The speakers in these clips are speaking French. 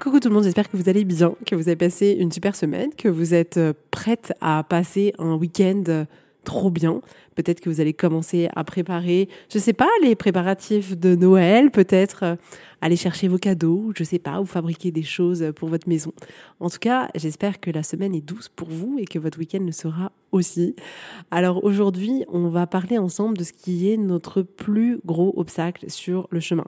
Coucou tout le monde, j'espère que vous allez bien, que vous avez passé une super semaine, que vous êtes euh, prête à passer un week-end euh, trop bien. Peut-être que vous allez commencer à préparer, je sais pas, les préparatifs de Noël, peut-être euh, aller chercher vos cadeaux, je sais pas, ou fabriquer des choses pour votre maison. En tout cas, j'espère que la semaine est douce pour vous et que votre week-end le sera aussi. Alors aujourd'hui, on va parler ensemble de ce qui est notre plus gros obstacle sur le chemin.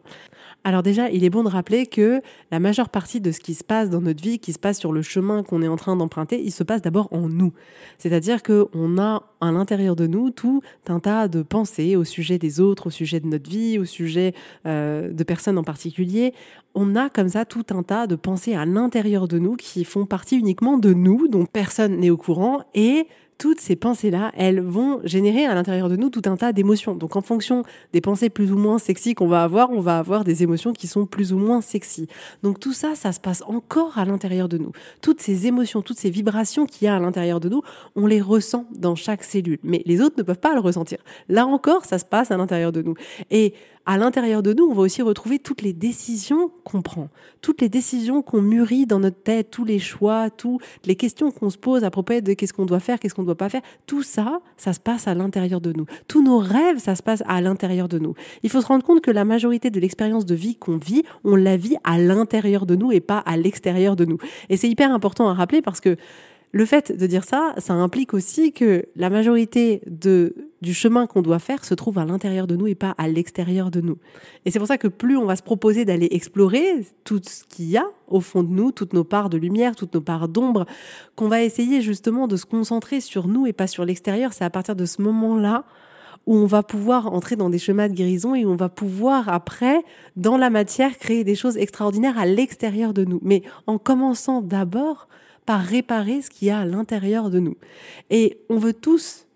Alors déjà, il est bon de rappeler que la majeure partie de ce qui se passe dans notre vie, qui se passe sur le chemin qu'on est en train d'emprunter, il se passe d'abord en nous. C'est-à-dire qu'on a à l'intérieur de nous tout un tas de pensées au sujet des autres, au sujet de notre vie, au sujet euh, de personnes en particulier. On a comme ça tout un tas de pensées à l'intérieur de nous qui font partie uniquement de nous, dont personne n'est au courant et toutes ces pensées-là, elles vont générer à l'intérieur de nous tout un tas d'émotions. Donc en fonction des pensées plus ou moins sexy qu'on va avoir, on va avoir des émotions qui sont plus ou moins sexy. Donc tout ça, ça se passe encore à l'intérieur de nous. Toutes ces émotions, toutes ces vibrations qu'il y a à l'intérieur de nous, on les ressent dans chaque cellule. Mais les autres ne peuvent pas le ressentir. Là encore, ça se passe à l'intérieur de nous. Et à l'intérieur de nous, on va aussi retrouver toutes les décisions qu'on prend, toutes les décisions qu'on mûrit dans notre tête, tous les choix, toutes les questions qu'on se pose à propos de qu'est-ce qu'on doit faire, qu'est-ce qu'on ne doit pas faire. Tout ça, ça se passe à l'intérieur de nous. Tous nos rêves, ça se passe à l'intérieur de nous. Il faut se rendre compte que la majorité de l'expérience de vie qu'on vit, on la vit à l'intérieur de nous et pas à l'extérieur de nous. Et c'est hyper important à rappeler parce que le fait de dire ça, ça implique aussi que la majorité du chemin qu'on doit faire se trouve à l'intérieur de nous et pas à l'extérieur de nous. Et c'est pour ça que plus on va se proposer d'aller explorer tout ce qu'il y a au fond de nous, toutes nos parts de lumière, toutes nos parts d'ombre, qu'on va essayer justement de se concentrer sur nous et pas sur l'extérieur, c'est à partir de ce moment-là où on va pouvoir entrer dans des chemins de guérison et où on va pouvoir après, dans la matière, créer des choses extraordinaires à l'extérieur de nous. Mais en commençant d'abord par réparer ce qu'il y a à l'intérieur de nous. Et on veut tous,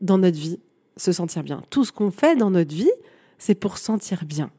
dans notre vie, se sentir bien. Tout ce qu'on fait dans notre vie, c'est pour sentir bien.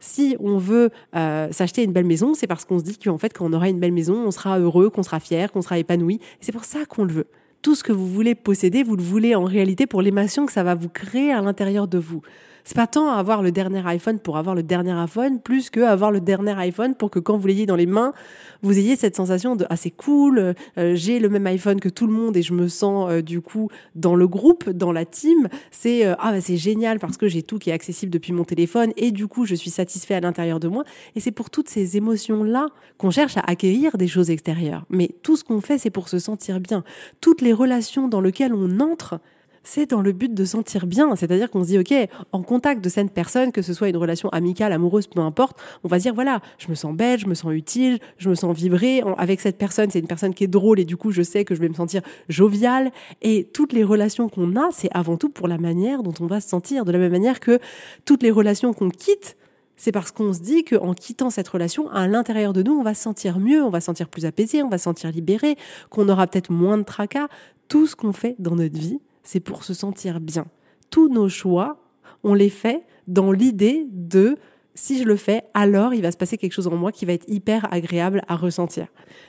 Si on veut euh, s'acheter une belle maison, c'est parce qu'on se dit qu'en fait, quand on aura une belle maison, on sera heureux, qu'on sera fier, qu'on sera épanoui. C'est pour ça qu'on le veut. Tout ce que vous voulez posséder, vous le voulez en réalité pour l'émotion que ça va vous créer à l'intérieur de vous. C'est pas tant avoir le dernier iPhone pour avoir le dernier iPhone, plus que avoir le dernier iPhone pour que quand vous l'ayez dans les mains, vous ayez cette sensation de ah c'est cool, euh, j'ai le même iPhone que tout le monde et je me sens euh, du coup dans le groupe, dans la team. C'est euh, ah bah, c'est génial parce que j'ai tout qui est accessible depuis mon téléphone et du coup je suis satisfait à l'intérieur de moi. Et c'est pour toutes ces émotions là qu'on cherche à accueillir des choses extérieures. Mais tout ce qu'on fait c'est pour se sentir bien. Toutes les relations dans lesquelles on entre c'est dans le but de sentir bien. C'est-à-dire qu'on se dit, OK, en contact de cette personne, que ce soit une relation amicale, amoureuse, peu importe, on va dire, voilà, je me sens belle, je me sens utile, je me sens vibrer. Avec cette personne, c'est une personne qui est drôle et du coup, je sais que je vais me sentir joviale. Et toutes les relations qu'on a, c'est avant tout pour la manière dont on va se sentir. De la même manière que toutes les relations qu'on quitte, c'est parce qu'on se dit qu'en quittant cette relation, à l'intérieur de nous, on va se sentir mieux, on va se sentir plus apaisé, on va se sentir libéré, qu'on aura peut-être moins de tracas. Tout ce qu'on fait dans notre vie, c'est pour se sentir bien. Tous nos choix, on les fait dans l'idée de si je le fais, alors il va se passer quelque chose en moi qui va être hyper agréable à ressentir.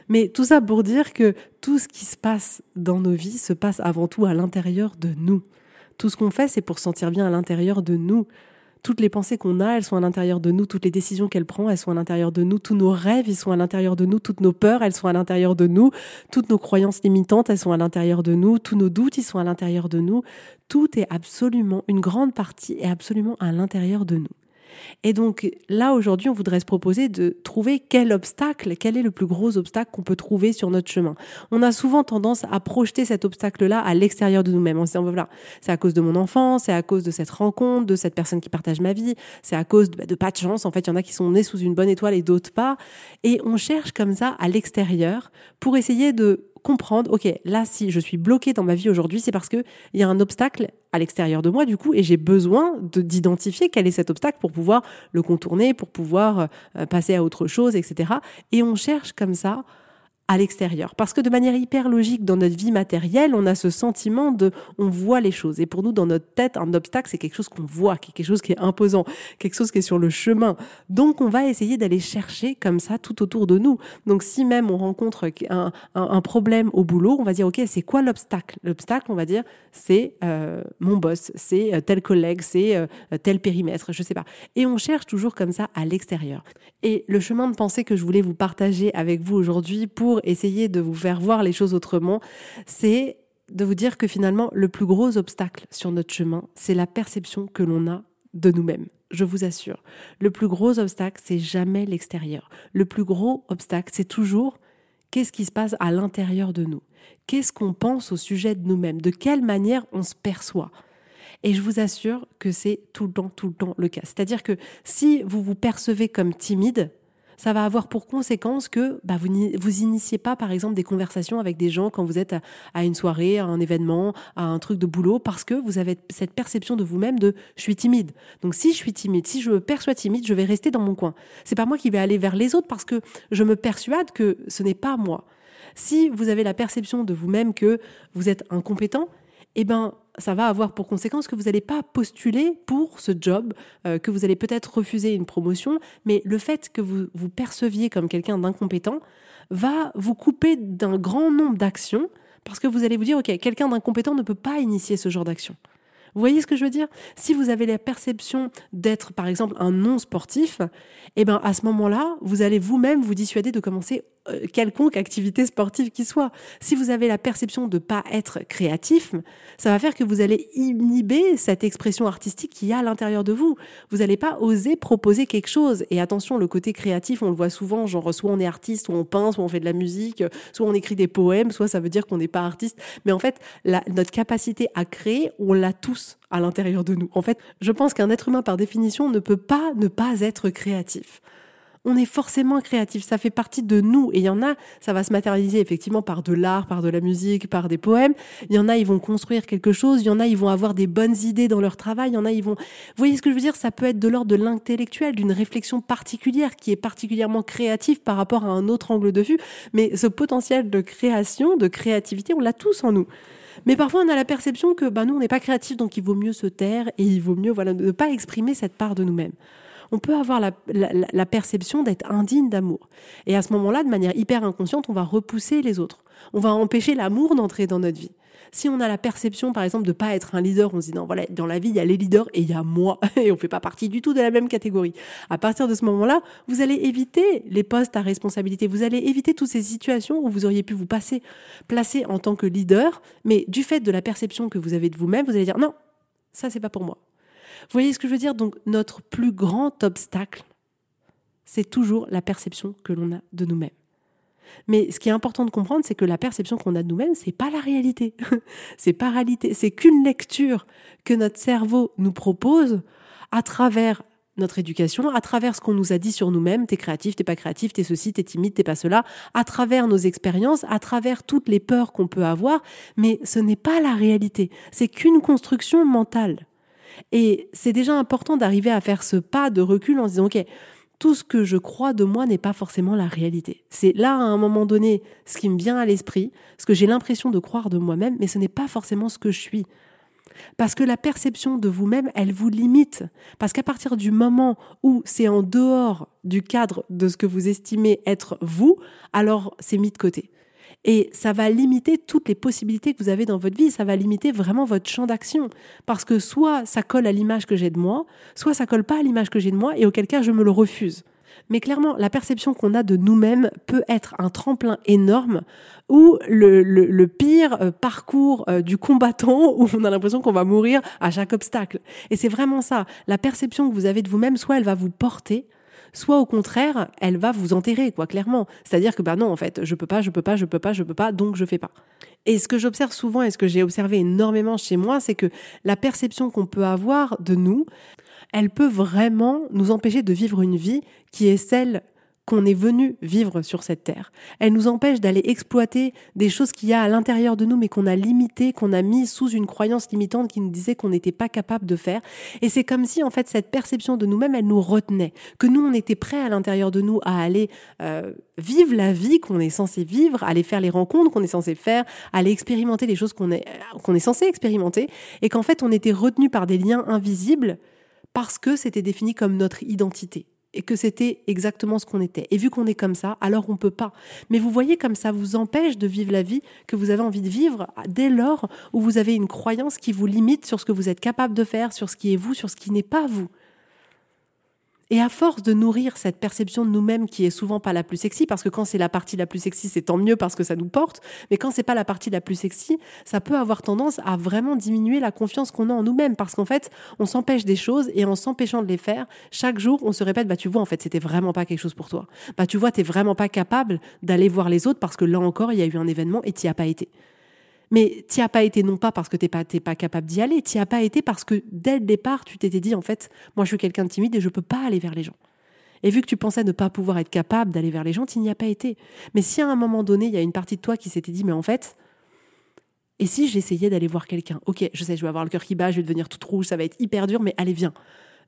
Mais tout ça pour dire que tout ce qui se passe dans nos vies se passe avant tout à l'intérieur de nous. Tout ce qu'on fait, c'est pour se sentir bien à l'intérieur de nous toutes les pensées qu'on a, elles sont à l'intérieur de nous, toutes les décisions qu'elle prend, elles sont à l'intérieur de nous, tous nos rêves, ils sont à l'intérieur de nous, toutes nos peurs, elles sont à l'intérieur de nous, toutes nos croyances limitantes, elles sont à l'intérieur de nous, tous nos doutes, ils sont à l'intérieur de nous. Tout est absolument, une grande partie est absolument à l'intérieur de nous. Et donc là, aujourd'hui, on voudrait se proposer de trouver quel obstacle, quel est le plus gros obstacle qu'on peut trouver sur notre chemin. On a souvent tendance à projeter cet obstacle-là à l'extérieur de nous-mêmes. On se dit, voilà, c'est à cause de mon enfant, c'est à cause de cette rencontre, de cette personne qui partage ma vie, c'est à cause de, bah, de pas de chance. En fait, il y en a qui sont nés sous une bonne étoile et d'autres pas. Et on cherche comme ça à l'extérieur pour essayer de comprendre, ok, là, si je suis bloqué dans ma vie aujourd'hui, c'est parce qu'il y a un obstacle à l'extérieur de moi, du coup, et j'ai besoin d'identifier quel est cet obstacle pour pouvoir le contourner, pour pouvoir euh, passer à autre chose, etc. Et on cherche comme ça à l'extérieur. Parce que de manière hyper logique, dans notre vie matérielle, on a ce sentiment de, on voit les choses. Et pour nous, dans notre tête, un obstacle, c'est quelque chose qu'on voit, quelque chose qui est imposant, quelque chose qui est sur le chemin. Donc, on va essayer d'aller chercher comme ça tout autour de nous. Donc, si même on rencontre un, un, problème au boulot, on va dire, OK, c'est quoi l'obstacle? L'obstacle, on va dire, c'est euh, mon boss, c'est euh, tel collègue, c'est euh, tel périmètre, je sais pas. Et on cherche toujours comme ça à l'extérieur. Et le chemin de pensée que je voulais vous partager avec vous aujourd'hui pour essayer de vous faire voir les choses autrement, c'est de vous dire que finalement, le plus gros obstacle sur notre chemin, c'est la perception que l'on a de nous-mêmes. Je vous assure. Le plus gros obstacle, c'est jamais l'extérieur. Le plus gros obstacle, c'est toujours qu'est-ce qui se passe à l'intérieur de nous? Qu'est-ce qu'on pense au sujet de nous-mêmes? De quelle manière on se perçoit? Et je vous assure que c'est tout le temps, tout le temps le cas. C'est-à-dire que si vous vous percevez comme timide, ça va avoir pour conséquence que bah, vous vous initiez pas, par exemple, des conversations avec des gens quand vous êtes à, une soirée, à un événement, à un truc de boulot, parce que vous avez cette perception de vous-même de je suis timide. Donc si je suis timide, si je me perçois timide, je vais rester dans mon coin. C'est pas moi qui vais aller vers les autres parce que je me persuade que ce n'est pas moi. Si vous avez la perception de vous-même que vous êtes incompétent, eh ben, ça va avoir pour conséquence que vous n'allez pas postuler pour ce job, euh, que vous allez peut-être refuser une promotion, mais le fait que vous vous perceviez comme quelqu'un d'incompétent va vous couper d'un grand nombre d'actions parce que vous allez vous dire, OK, quelqu'un d'incompétent ne peut pas initier ce genre d'action. Vous voyez ce que je veux dire? Si vous avez la perception d'être, par exemple, un non sportif, eh ben à ce moment-là, vous allez vous-même vous dissuader de commencer euh, quelconque activité sportive qui soit. Si vous avez la perception de pas être créatif, ça va faire que vous allez inhiber cette expression artistique qui y a à l'intérieur de vous. Vous n'allez pas oser proposer quelque chose. Et attention, le côté créatif, on le voit souvent, genre soit on est artiste, soit on peint, soit on fait de la musique, soit on écrit des poèmes, soit ça veut dire qu'on n'est pas artiste. Mais en fait, notre capacité à créer, on l'a tous à l'intérieur de nous. En fait, je pense qu'un être humain, par définition, ne peut pas ne pas être créatif on est forcément créatif, ça fait partie de nous. Et il y en a, ça va se matérialiser effectivement par de l'art, par de la musique, par des poèmes. Il y en a, ils vont construire quelque chose. Il y en a, ils vont avoir des bonnes idées dans leur travail. Il y en a, ils vont. Vous voyez ce que je veux dire? Ça peut être de l'ordre de l'intellectuel, d'une réflexion particulière qui est particulièrement créative par rapport à un autre angle de vue. Mais ce potentiel de création, de créativité, on l'a tous en nous. Mais parfois, on a la perception que bah, nous, on n'est pas créatif, donc il vaut mieux se taire et il vaut mieux voilà, ne pas exprimer cette part de nous-mêmes on peut avoir la, perception d'être indigne d'amour. Et à ce moment-là, de manière hyper inconsciente, on va repousser les autres. On va empêcher l'amour d'entrer dans notre vie. Si on a la perception, par exemple, de pas être un leader, on se dit non, voilà, dans la vie, il y a les leaders et il y a moi, et on ne fait pas partie du tout de la même catégorie. À partir de ce moment-là, vous allez éviter les postes à responsabilité, vous allez éviter toutes ces situations où vous auriez pu vous placer en tant que leader, mais du fait de la perception que vous avez de vous-même, vous allez dire non, ça c'est pas pour moi. Vous voyez ce que je veux dire? Donc notre plus grand obstacle, c'est toujours la perception que l'on a de nous-mêmes. Mais ce qui est important de comprendre, c'est que la perception qu'on a de nous-mêmes, c'est pas la réalité. c'est pas réalité, c'est qu'une lecture que notre cerveau nous propose à travers notre éducation, à travers ce qu'on nous a dit sur nous-mêmes, t'es créatif, t'es pas créatif, t'es ceci, t'es timide, t'es pas cela, à travers nos expériences, à travers toutes les peurs qu'on peut avoir, mais ce n'est pas la réalité, c'est qu'une construction mentale. Et c'est déjà important d'arriver à faire ce pas de recul en se disant, OK, tout ce que je crois de moi n'est pas forcément la réalité. C'est là, à un moment donné, ce qui me vient à l'esprit, ce que j'ai l'impression de croire de moi-même, mais ce n'est pas forcément ce que je suis. Parce que la perception de vous-même, elle vous limite. Parce qu'à partir du moment où c'est en dehors du cadre de ce que vous estimez être vous, alors c'est mis de côté. Et ça va limiter toutes les possibilités que vous avez dans votre vie, ça va limiter vraiment votre champ d'action. Parce que soit ça colle à l'image que j'ai de moi, soit ça colle pas à l'image que j'ai de moi, et auquel cas je me le refuse. Mais clairement, la perception qu'on a de nous-mêmes peut être un tremplin énorme ou le, pire euh, parcours euh, du combattant où on a l'impression qu'on va mourir à chaque obstacle. Et c'est vraiment ça. La perception que vous avez de vous-même, soit elle va vous porter, soit au contraire, elle va vous enterrer, quoi, clairement. C'est-à-dire que, bah non, en fait, je peux pas, je peux pas, je peux pas, je peux pas, donc je fais pas. Et ce que j'observe souvent et ce que j'ai observé énormément chez moi, c'est que la perception qu'on peut avoir de nous, elle peut vraiment nous empêcher de vivre une vie qui est celle qu'on est venu vivre sur cette terre. Elle nous empêche d'aller exploiter des choses qu'il y a à l'intérieur de nous, mais qu'on a limitées, qu'on a mis sous une croyance limitante qui nous disait qu'on n'était pas capable de faire. Et c'est comme si, en fait, cette perception de nous-mêmes, elle nous retenait. Que nous, on était prêts à l'intérieur de nous à aller euh, vivre la vie qu'on est censé vivre, aller faire les rencontres qu'on est censé faire, aller expérimenter les choses qu'on est, qu'on est censé expérimenter, et qu'en fait, on était retenu par des liens invisibles parce que c'était défini comme notre identité et que c'était exactement ce qu'on était. Et vu qu'on est comme ça, alors on peut pas. Mais vous voyez comme ça vous empêche de vivre la vie que vous avez envie de vivre dès lors où vous avez une croyance qui vous limite sur ce que vous êtes capable de faire, sur ce qui est vous, sur ce qui n'est pas vous. Et à force de nourrir cette perception de nous-mêmes qui est souvent pas la plus sexy, parce que quand c'est la partie la plus sexy, c'est tant mieux parce que ça nous porte, mais quand c'est pas la partie la plus sexy, ça peut avoir tendance à vraiment diminuer la confiance qu'on a en nous-mêmes, parce qu'en fait, on s'empêche des choses et en s'empêchant de les faire, chaque jour, on se répète, bah tu vois, en fait, c'était vraiment pas quelque chose pour toi. Bah tu vois, t'es vraiment pas capable d'aller voir les autres parce que là encore, il y a eu un événement et t'y as pas été. Mais tu as pas été non pas parce que tu pas, pas capable d'y aller, tu as pas été parce que dès le départ, tu t'étais dit, en fait, moi je suis quelqu'un de timide et je peux pas aller vers les gens. Et vu que tu pensais ne pas pouvoir être capable d'aller vers les gens, tu n'y as pas été. Mais si à un moment donné, il y a une partie de toi qui s'était dit, mais en fait, et si j'essayais d'aller voir quelqu'un? Ok, je sais, je vais avoir le cœur qui bat, je vais devenir toute rouge, ça va être hyper dur, mais allez, viens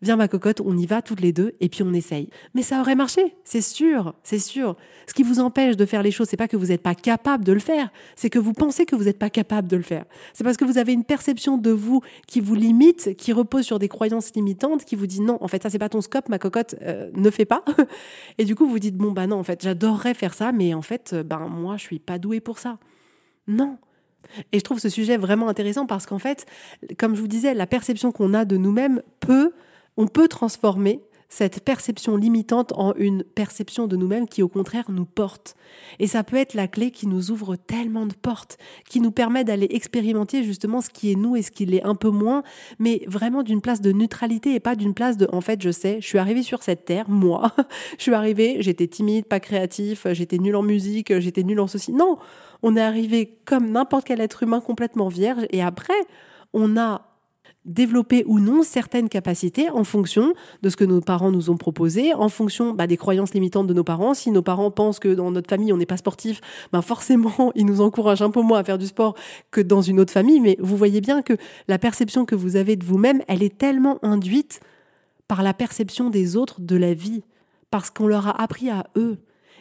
viens ma cocotte, on y va toutes les deux et puis on essaye. Mais ça aurait marché, c'est sûr, c'est sûr. Ce qui vous empêche de faire les choses, c'est pas que vous n'êtes pas capable de le faire, c'est que vous pensez que vous n'êtes pas capable de le faire. C'est parce que vous avez une perception de vous qui vous limite, qui repose sur des croyances limitantes, qui vous dit non, en fait ça c'est pas ton scope, ma cocotte euh, ne fait pas. et du coup vous dites bon bah non, en fait j'adorerais faire ça, mais en fait euh, ben moi je suis pas douée pour ça. Non, et je trouve ce sujet vraiment intéressant parce qu'en fait, comme je vous disais, la perception qu'on a de nous-mêmes peut on peut transformer cette perception limitante en une perception de nous-mêmes qui au contraire nous porte. Et ça peut être la clé qui nous ouvre tellement de portes, qui nous permet d'aller expérimenter justement ce qui est nous et ce qui l'est un peu moins, mais vraiment d'une place de neutralité et pas d'une place de en fait je sais, je suis arrivée sur cette terre, moi, je suis arrivée, j'étais timide, pas créatif, j'étais nul en musique, j'étais nul en ceci. Non, on est arrivé comme n'importe quel être humain complètement vierge et après on a développer ou non certaines capacités en fonction de ce que nos parents nous ont proposé, en fonction bah, des croyances limitantes de nos parents. Si nos parents pensent que dans notre famille on n'est pas sportif, bah forcément ils nous encouragent un peu moins à faire du sport que dans une autre famille. Mais vous voyez bien que la perception que vous avez de vous-même, elle est tellement induite par la perception des autres de la vie, parce qu'on leur a appris à eux.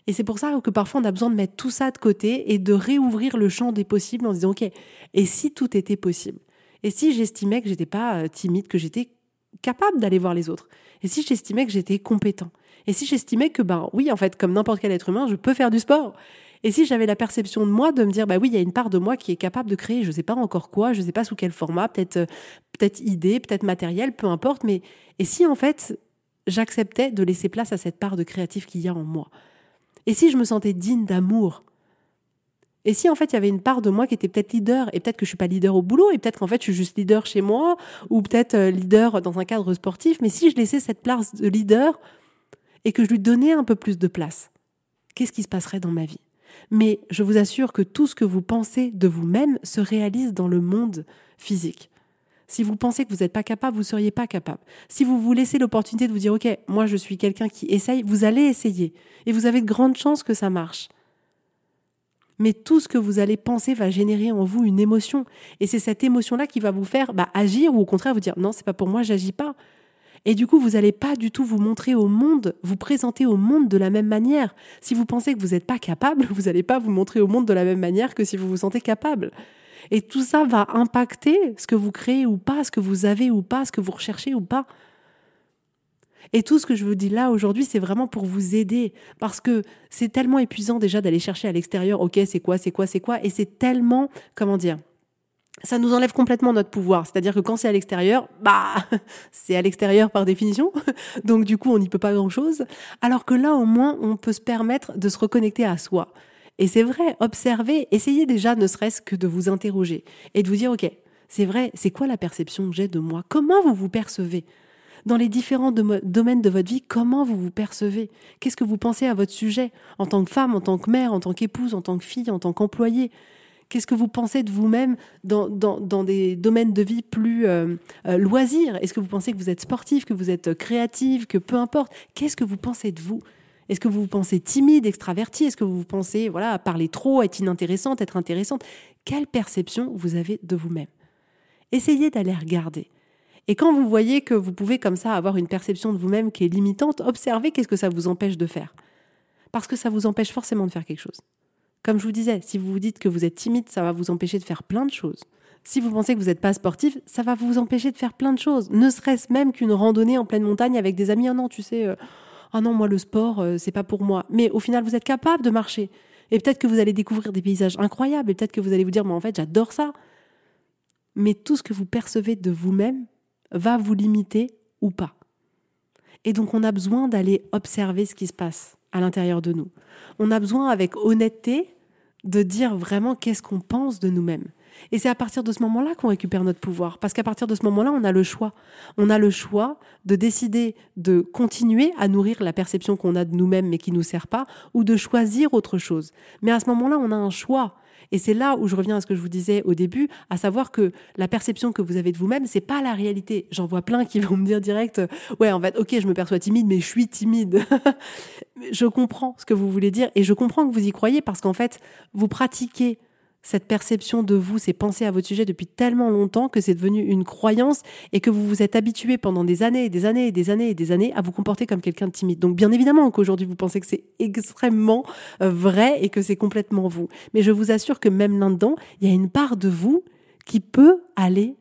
Et c'est pour ça que parfois on a besoin de mettre tout ça de côté et de réouvrir le champ des possibles en disant ok, et si tout était possible? Et si j'estimais que j'étais pas euh, timide, que j'étais capable d'aller voir les autres. Et si j'estimais que j'étais compétent. Et si j'estimais que, ben oui, en fait, comme n'importe quel être humain, je peux faire du sport. Et si j'avais la perception de moi de me dire, bah oui, il y a une part de moi qui est capable de créer, je ne sais pas encore quoi, je ne sais pas sous quel format, peut-être euh, peut-être idée, peut-être matériel, peu importe, mais et si en fait j'acceptais de laisser place à cette part de créatif qu'il y a en moi? Et si je me sentais digne d'amour et si en fait il y avait une part de moi qui était peut-être leader, et peut-être que je suis pas leader au boulot, et peut-être qu'en fait je suis juste leader chez moi, ou peut-être euh, leader dans un cadre sportif, mais si je laissais cette place de leader et que je lui donnais un peu plus de place, qu'est-ce qui se passerait dans ma vie? Mais je vous assure que tout ce que vous pensez de vous-même se réalise dans le monde physique. Si vous pensez que vous n'êtes pas capable, vous ne seriez pas capable. Si vous vous laissez l'opportunité de vous dire, OK, moi je suis quelqu'un qui essaye, vous allez essayer. Et vous avez de grandes chances que ça marche mais tout ce que vous allez penser va générer en vous une émotion. Et c'est cette émotion-là qui va vous faire bah, agir ou au contraire vous dire non, c'est pas pour moi, j'agis pas. Et du coup, vous n'allez pas du tout vous montrer au monde, vous présenter au monde de la même manière. Si vous pensez que vous n'êtes pas capable, vous n'allez pas vous montrer au monde de la même manière que si vous vous sentez capable. Et tout ça va impacter ce que vous créez ou pas, ce que vous avez ou pas, ce que vous recherchez ou pas. Et tout ce que je vous dis là aujourd'hui, c'est vraiment pour vous aider. Parce que c'est tellement épuisant déjà d'aller chercher à l'extérieur, ok, c'est quoi, c'est quoi, c'est quoi. Et c'est tellement, comment dire, ça nous enlève complètement notre pouvoir. C'est-à-dire que quand c'est à l'extérieur, bah, c'est à l'extérieur par définition. Donc, du coup, on n'y peut pas grand-chose. Alors que là, au moins, on peut se permettre de se reconnecter à soi. Et c'est vrai, observez, essayez déjà, ne serait-ce que de vous interroger et de vous dire, OK, c'est vrai, c'est quoi la perception que j'ai de moi? Comment vous vous percevez? Dans les différents domaines de votre vie, comment vous vous percevez? Qu'est-ce que vous pensez à votre sujet? En tant que femme, en tant que mère, en tant qu'épouse, en tant que fille, en tant qu'employée? Qu'est-ce que vous pensez de vous-même dans, des domaines de vie plus euh, euh, loisirs? Est-ce que vous pensez que vous êtes sportif, que vous êtes créative, que peu importe? Qu'est-ce que vous pensez de vous? Est-ce que vous vous pensez timide, extraverti Est-ce que vous vous pensez voilà, parler trop, être inintéressante, être intéressante? Quelle perception vous avez de vous-même? Essayez d'aller regarder. Et quand vous voyez que vous pouvez comme ça avoir une perception de vous-même qui est limitante, observez qu'est-ce que ça vous empêche de faire. Parce que ça vous empêche forcément de faire quelque chose. Comme je vous disais, si vous vous dites que vous êtes timide, ça va vous empêcher de faire plein de choses. Si vous pensez que vous n'êtes pas sportif, ça va vous empêcher de faire plein de choses. Ne serait-ce même qu'une randonnée en pleine montagne avec des amis. Ah non, tu sais, oh non, moi le sport, euh, c'est pas pour moi. Mais au final, vous êtes capable de marcher. Et peut-être que vous allez découvrir des paysages incroyables. Et peut-être que vous allez vous dire, mais en fait, j'adore ça. Mais tout ce que vous percevez de vous-même va vous limiter ou pas. Et donc, on a besoin d'aller observer ce qui se passe à l'intérieur de nous. On a besoin, avec honnêteté, de dire vraiment qu'est-ce qu'on pense de nous-mêmes. Et c'est à partir de ce moment-là qu'on récupère notre pouvoir. Parce qu'à partir de ce moment-là, on a le choix. On a le choix de décider de continuer à nourrir la perception qu'on a de nous-mêmes mais qui ne nous sert pas, ou de choisir autre chose. Mais à ce moment-là, on a un choix. Et c'est là où je reviens à ce que je vous disais au début, à savoir que la perception que vous avez de vous-même, c'est pas la réalité. J'en vois plein qui vont me dire direct, ouais, en fait, ok, je me perçois timide, mais je suis timide. je comprends ce que vous voulez dire et je comprends que vous y croyez parce qu'en fait, vous pratiquez cette perception de vous, ces pensées à votre sujet depuis tellement longtemps que c'est devenu une croyance et que vous vous êtes habitué pendant des années et des années et des années et des années à vous comporter comme quelqu'un de timide. Donc bien évidemment qu'aujourd'hui vous pensez que c'est extrêmement euh, vrai et que c'est complètement vous. Mais je vous assure que même là-dedans, il y a une part de vous qui peut aller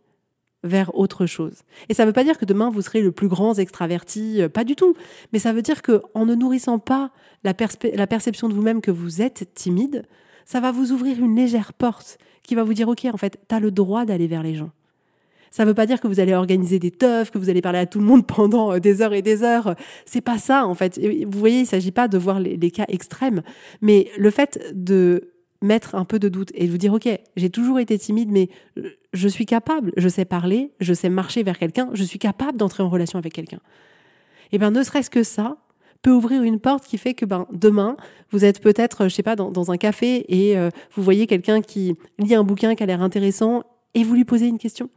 vers autre chose. Et ça ne veut pas dire que demain vous serez le plus grand extraverti, euh, pas du tout. Mais ça veut dire que en ne nourrissant pas la, la perception de vous-même que vous êtes timide, ça va vous ouvrir une légère porte qui va vous dire, OK, en fait, tu as le droit d'aller vers les gens. Ça ne veut pas dire que vous allez organiser des teufs, que vous allez parler à tout le monde pendant euh, des heures et des heures. C'est pas ça, en fait. Vous voyez, il ne s'agit pas de voir les, les, cas extrêmes, mais le fait de mettre un peu de doute et de vous dire, OK, j'ai toujours été timide, mais je suis capable, je sais parler, je sais marcher vers quelqu'un, je suis capable d'entrer en relation avec quelqu'un. Eh bien, ne serait-ce que ça, ouvrir une porte qui fait que ben, demain, vous êtes peut-être, je sais pas, dans, un café et euh, vous voyez quelqu'un qui lit un bouquin qui a l'air intéressant et vous lui posez une question.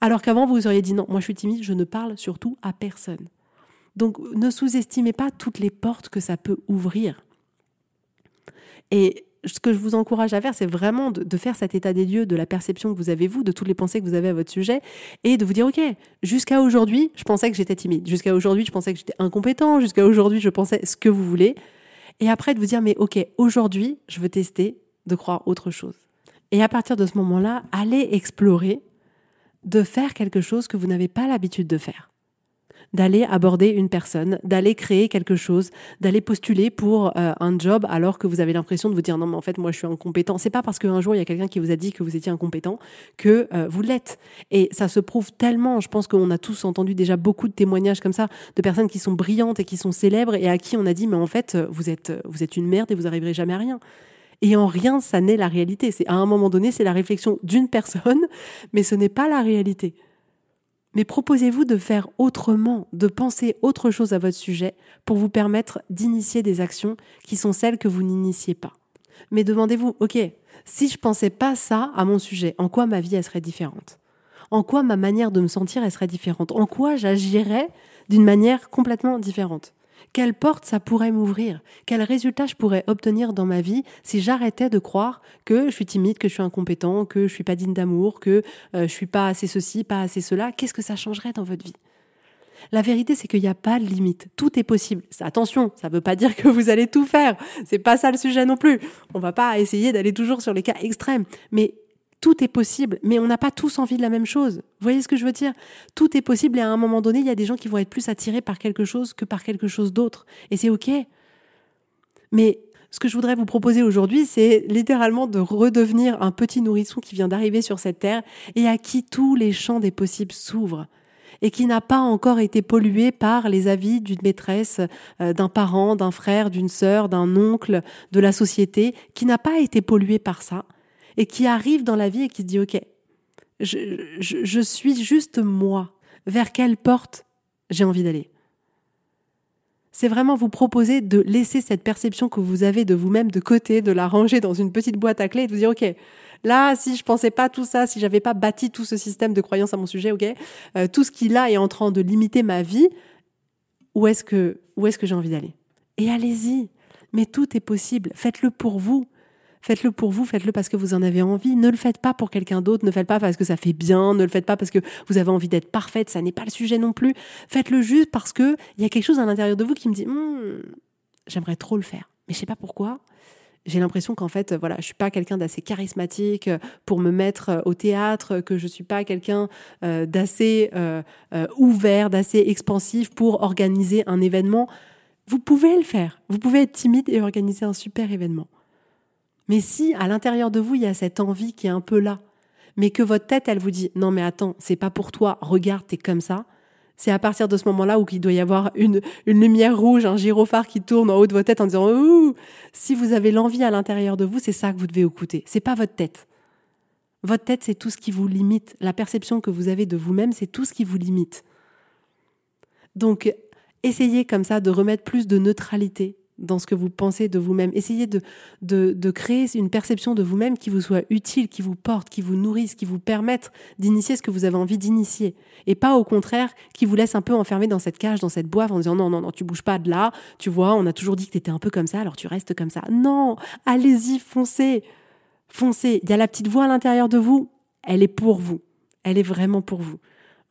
Alors qu'avant, vous auriez dit non, moi je suis timide, je ne parle surtout à personne. Donc ne sous-estimez pas toutes les portes que ça peut ouvrir. Et ce que je vous encourage à faire, c'est vraiment de, faire cet état des lieux de la perception que vous avez, vous, de toutes les pensées que vous avez à votre sujet, et de vous dire, OK, jusqu'à aujourd'hui, je pensais que j'étais timide, jusqu'à aujourd'hui, je pensais que j'étais incompétent, jusqu'à aujourd'hui, je pensais ce que vous voulez, et après de vous dire, mais OK, aujourd'hui, je veux tester de croire autre chose. Et à partir de ce moment-là, allez explorer de faire quelque chose que vous n'avez pas l'habitude de faire d'aller aborder une personne, d'aller créer quelque chose, d'aller postuler pour euh, un job alors que vous avez l'impression de vous dire non mais en fait moi je suis incompétent. C'est pas parce qu'un jour il y a quelqu'un qui vous a dit que vous étiez incompétent que euh, vous l'êtes. Et ça se prouve tellement. Je pense qu'on a tous entendu déjà beaucoup de témoignages comme ça de personnes qui sont brillantes et qui sont célèbres et à qui on a dit mais en fait vous êtes vous êtes une merde et vous arriverez jamais à rien. Et en rien, ça n'est la réalité. C'est à un moment donné, c'est la réflexion d'une personne, mais ce n'est pas la réalité. Mais proposez-vous de faire autrement, de penser autre chose à votre sujet pour vous permettre d'initier des actions qui sont celles que vous n'initiez pas. Mais demandez-vous, OK, si je pensais pas ça à mon sujet, en quoi ma vie elle serait différente? En quoi ma manière de me sentir elle serait différente? En quoi j'agirais d'une manière complètement différente? Quelle porte ça pourrait m'ouvrir? Quel résultat je pourrais obtenir dans ma vie si j'arrêtais de croire que je suis timide, que je suis incompétent, que je suis pas digne d'amour, que euh, je suis pas assez ceci, pas assez cela? Qu'est-ce que ça changerait dans votre vie? La vérité, c'est qu'il n'y a pas de limite. Tout est possible. Attention, ça ne veut pas dire que vous allez tout faire. C'est pas ça le sujet non plus. On va pas essayer d'aller toujours sur les cas extrêmes. Mais tout est possible, mais on n'a pas tous envie de la même chose. Vous voyez ce que je veux dire? Tout est possible et à un moment donné, il y a des gens qui vont être plus attirés par quelque chose que par quelque chose d'autre. Et c'est OK. Mais Ce que je voudrais vous proposer aujourd'hui, c'est littéralement de redevenir un petit nourrisson qui vient d'arriver sur cette terre et à qui tous les champs des possibles s'ouvrent et qui n'a pas encore été pollué par les avis d'une maîtresse, euh, d'un parent, d'un frère, d'une sœur, d'un oncle, de la société, qui n'a pas été pollué par ça et qui arrive dans la vie et qui se dit ok, je, je suis juste moi. Vers quelle porte j'ai envie d'aller? C'est vraiment vous proposer de laisser cette perception que vous avez de vous-même de côté, de la ranger dans une petite boîte à clés et de vous dire, OK, là, si je pensais pas tout ça, si j'avais pas bâti tout ce système de croyance à mon sujet, OK, euh, tout ce qui là est en train de limiter ma vie, où est-ce que, où est-ce que j'ai envie d'aller? Et allez-y. Mais tout est possible. Faites-le pour vous. Faites-le pour vous, faites-le parce que vous en avez envie. Ne le faites pas pour quelqu'un d'autre, ne le faites pas parce que ça fait bien, ne le faites pas parce que vous avez envie d'être parfaite, ça n'est pas le sujet non plus. Faites-le juste parce que il y a quelque chose à l'intérieur de vous qui me dit hmm, j'aimerais trop le faire, mais je sais pas pourquoi. J'ai l'impression qu'en fait, voilà, je suis pas quelqu'un d'assez charismatique pour me mettre au théâtre, que je suis pas quelqu'un euh, d'assez euh, euh, ouvert, d'assez expansif pour organiser un événement. Vous pouvez le faire. Vous pouvez être timide et organiser un super événement. Mais si à l'intérieur de vous, il y a cette envie qui est un peu là, mais que votre tête, elle vous dit non mais attends, c'est pas pour toi, regarde, t'es comme ça. C'est à partir de ce moment-là où il doit y avoir une, une lumière rouge, un gyrophare qui tourne en haut de votre tête en disant Ouh Si vous avez l'envie à l'intérieur de vous, c'est ça que vous devez écouter. C'est pas votre tête. Votre tête, c'est tout ce qui vous limite. La perception que vous avez de vous-même, c'est tout ce qui vous limite. Donc, essayez comme ça de remettre plus de neutralité dans ce que vous pensez de vous-même. Essayez de, de, créer une perception de vous-même qui vous soit utile, qui vous porte, qui vous nourrisse, qui vous permette d'initier ce que vous avez envie d'initier. Et pas au contraire qui vous laisse un peu enfermé dans cette cage, dans cette boîte en disant non, non, non, tu bouges pas de là, tu vois, on a toujours dit que tu étais un peu comme ça, alors tu restes comme ça. Non, allez-y, foncez, foncez. Il y a la petite voix à l'intérieur de vous, elle est pour vous. Elle est vraiment pour vous.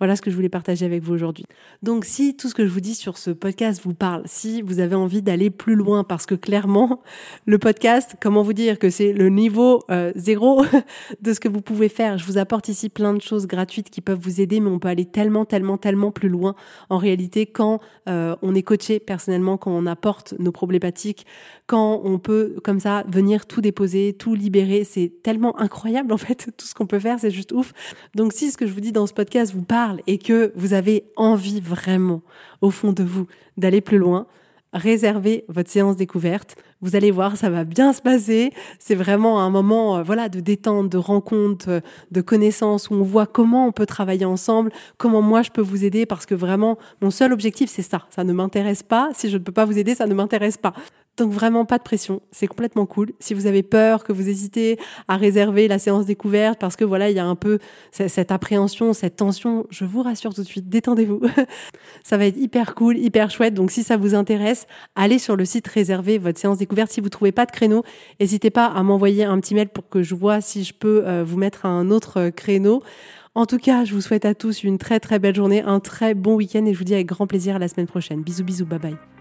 Voilà ce que je voulais partager avec vous aujourd'hui. Donc si tout ce que je vous dis sur ce podcast vous parle, si vous avez envie d'aller plus loin, parce que clairement, le podcast, comment vous dire que c'est le niveau euh, zéro de ce que vous pouvez faire. Je vous apporte ici plein de choses gratuites qui peuvent vous aider, mais on peut aller tellement, tellement, tellement plus loin en réalité quand euh, on est coaché personnellement, quand on apporte nos problématiques, quand on peut comme ça venir tout déposer, tout libérer. C'est tellement incroyable en fait, tout ce qu'on peut faire, c'est juste ouf. Donc si ce que je vous dis dans ce podcast vous parle, et que vous avez envie vraiment, au fond de vous, d'aller plus loin, réservez votre séance découverte. Vous allez voir, ça va bien se passer. C'est vraiment un moment, euh, voilà, de détente, de rencontre, euh, de connaissance où on voit comment on peut travailler ensemble, comment moi je peux vous aider parce que vraiment, mon seul objectif, c'est ça. Ça ne m'intéresse pas. Si je ne peux pas vous aider, ça ne m'intéresse pas. Donc vraiment pas de pression, c'est complètement cool. Si vous avez peur, que vous hésitez à réserver la séance découverte parce que voilà, il y a un peu cette appréhension, cette tension, je vous rassure tout de suite, détendez-vous. ça va être hyper cool, hyper chouette. Donc si ça vous intéresse, allez sur le site réserver votre séance découverte. Si vous trouvez pas de créneau, n'hésitez pas à m'envoyer un petit mail pour que je vois si je peux euh, vous mettre un autre euh, créneau. En tout cas, je vous souhaite à tous une très très belle journée, un très bon week-end et je vous dis avec grand plaisir à la semaine prochaine. Bisous bisous, bye bye.